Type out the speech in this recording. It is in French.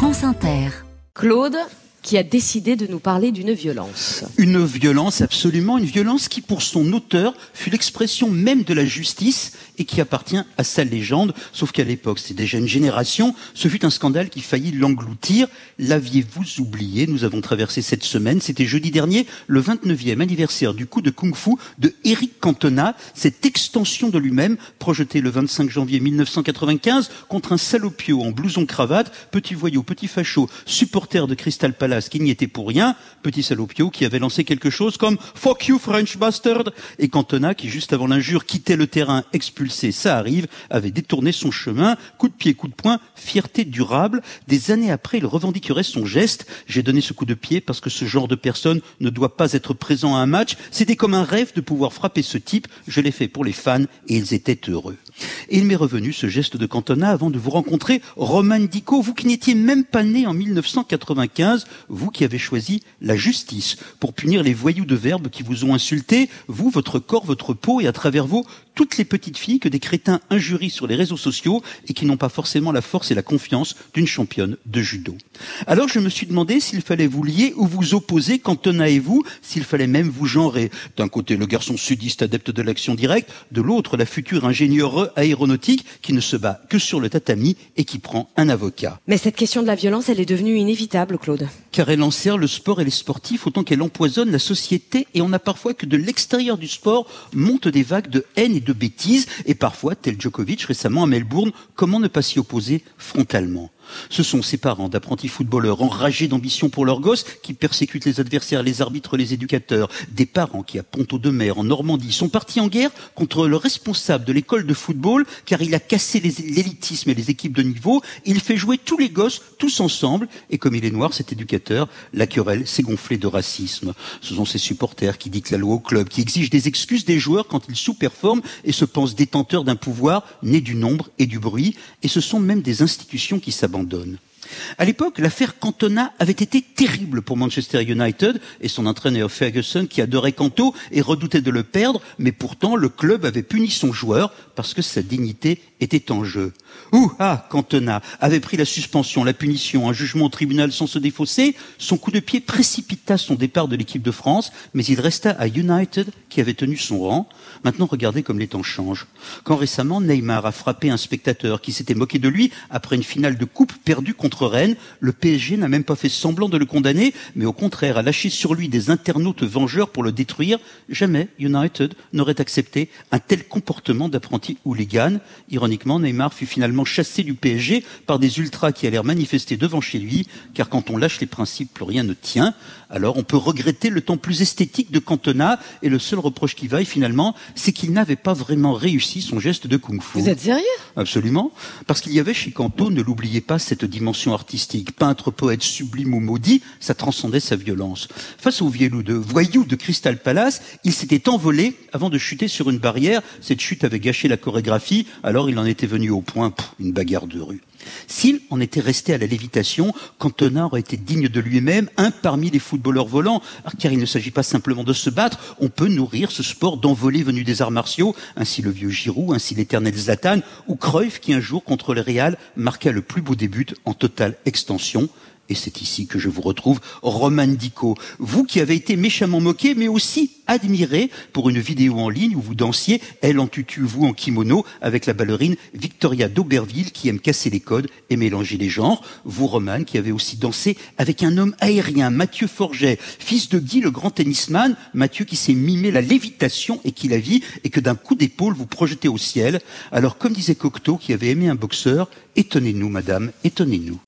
France Inter. Claude, qui a décidé de nous parler d'une violence. Une violence, absolument, une violence qui, pour son auteur, fut l'expression même de la justice et qui appartient à sa légende, sauf qu'à l'époque, c'est déjà une génération, ce fut un scandale qui faillit l'engloutir. L'aviez-vous oublié? Nous avons traversé cette semaine, c'était jeudi dernier, le 29e anniversaire du coup de kung-fu de Eric Cantona, cette extension de lui-même, projetée le 25 janvier 1995 contre un salopio en blouson cravate, petit voyou, petit facho, supporter de Crystal Palace qui n'y était pour rien, petit salopio qui avait lancé quelque chose comme Fuck you French bastard et Cantona qui juste avant l'injure quittait le terrain expulsé, ça arrive, avait détourné son chemin, coup de pied, coup de poing, fierté durable. Des années après, il revendiquerait son geste. J'ai donné ce coup de pied parce que ce genre de personne ne doit pas être présent à un match. C'était comme un rêve de pouvoir frapper ce type. Je l'ai fait pour les fans et ils étaient heureux. Et il m'est revenu ce geste de Cantona avant de vous rencontrer, Roman Dico, vous qui n'étiez même pas né en 1995, vous qui avez choisi la justice. Pour punir les voyous de verbes qui vous ont insulté, vous, votre corps, votre peau et à travers vous, toutes les petites filles que des crétins injurient sur les réseaux sociaux et qui n'ont pas forcément la force et la confiance d'une championne de judo. Alors je me suis demandé s'il fallait vous lier ou vous opposer, Cantona et vous, s'il fallait même vous genrer? D'un côté, le garçon sudiste adepte de l'action directe, de l'autre, la future ingénieure aéronautique qui ne se bat que sur le tatami et qui prend un avocat. Mais cette question de la violence, elle est devenue inévitable, Claude. Car elle enserre le sport et les sportifs autant qu'elle empoisonne la société et on a parfois que de l'extérieur du sport montent des vagues de haine et de bêtises. Et parfois, tel Djokovic récemment à Melbourne, comment ne pas s'y opposer frontalement? Ce sont ces parents d'apprentis footballeurs enragés d'ambition pour leurs gosses qui persécutent les adversaires, les arbitres, les éducateurs. Des parents qui, à Ponto-de-Mer, en Normandie, sont partis en guerre contre le responsable de l'école de football car il a cassé l'élitisme et les équipes de niveau. Il fait jouer tous les gosses, tous ensemble. Et comme il est noir, cet éducateur, la querelle s'est gonflée de racisme. Ce sont ces supporters qui dictent la loi au club, qui exigent des excuses des joueurs quand ils sous-performent et se pensent détenteurs d'un pouvoir né du nombre et du bruit. Et ce sont même des institutions qui s'abandonnent abandonne à l'époque, l'affaire Cantona avait été terrible pour Manchester United et son entraîneur Ferguson qui adorait Canto et redoutait de le perdre, mais pourtant le club avait puni son joueur parce que sa dignité était en jeu. Ouh, ah, Cantona avait pris la suspension, la punition, un jugement au tribunal sans se défausser. Son coup de pied précipita son départ de l'équipe de France, mais il resta à United qui avait tenu son rang. Maintenant, regardez comme les temps changent. Quand récemment Neymar a frappé un spectateur qui s'était moqué de lui après une finale de coupe perdue contre Rennes, le PSG n'a même pas fait semblant de le condamner, mais au contraire a lâché sur lui des internautes vengeurs pour le détruire. Jamais United n'aurait accepté un tel comportement d'apprenti hooligan. Ironiquement, Neymar fut finalement chassé du PSG par des ultras qui allèrent manifester devant chez lui, car quand on lâche les principes, plus rien ne tient. Alors on peut regretter le temps plus esthétique de Cantona, et le seul reproche qui vaille finalement, c'est qu'il n'avait pas vraiment réussi son geste de kung-fu. Vous êtes sérieux? Absolument. Parce qu'il y avait chez Canto, ne l'oubliez pas, cette dimension artistique. Peintre, poète, sublime ou maudit, ça transcendait sa violence. Face au viellou de voyou de Crystal Palace, il s'était envolé avant de chuter sur une barrière. Cette chute avait gâché la chorégraphie, alors il en était venu au point, une bagarre de rue. S'il en était resté à la lévitation, Cantona aurait été digne de lui-même, un parmi les footballeurs volants, car il ne s'agit pas simplement de se battre, on peut nourrir ce sport d'envolée venu des arts martiaux, ainsi le vieux Giroud, ainsi l'éternel Zlatan, ou Cruyff qui un jour contre le Real marqua le plus beau début en totale extension, et c'est ici que je vous retrouve, Roman Dico. Vous qui avez été méchamment moqué, mais aussi admiré pour une vidéo en ligne où vous dansiez, elle en tutu, vous en kimono, avec la ballerine Victoria d'Auberville qui aime casser les codes et mélanger les genres. Vous, Roman, qui avez aussi dansé avec un homme aérien, Mathieu Forget, fils de Guy, le grand tennisman, Mathieu qui s'est mimé la lévitation et qui la vit, et que d'un coup d'épaule vous projetez au ciel. Alors, comme disait Cocteau, qui avait aimé un boxeur, étonnez-nous, madame, étonnez-nous.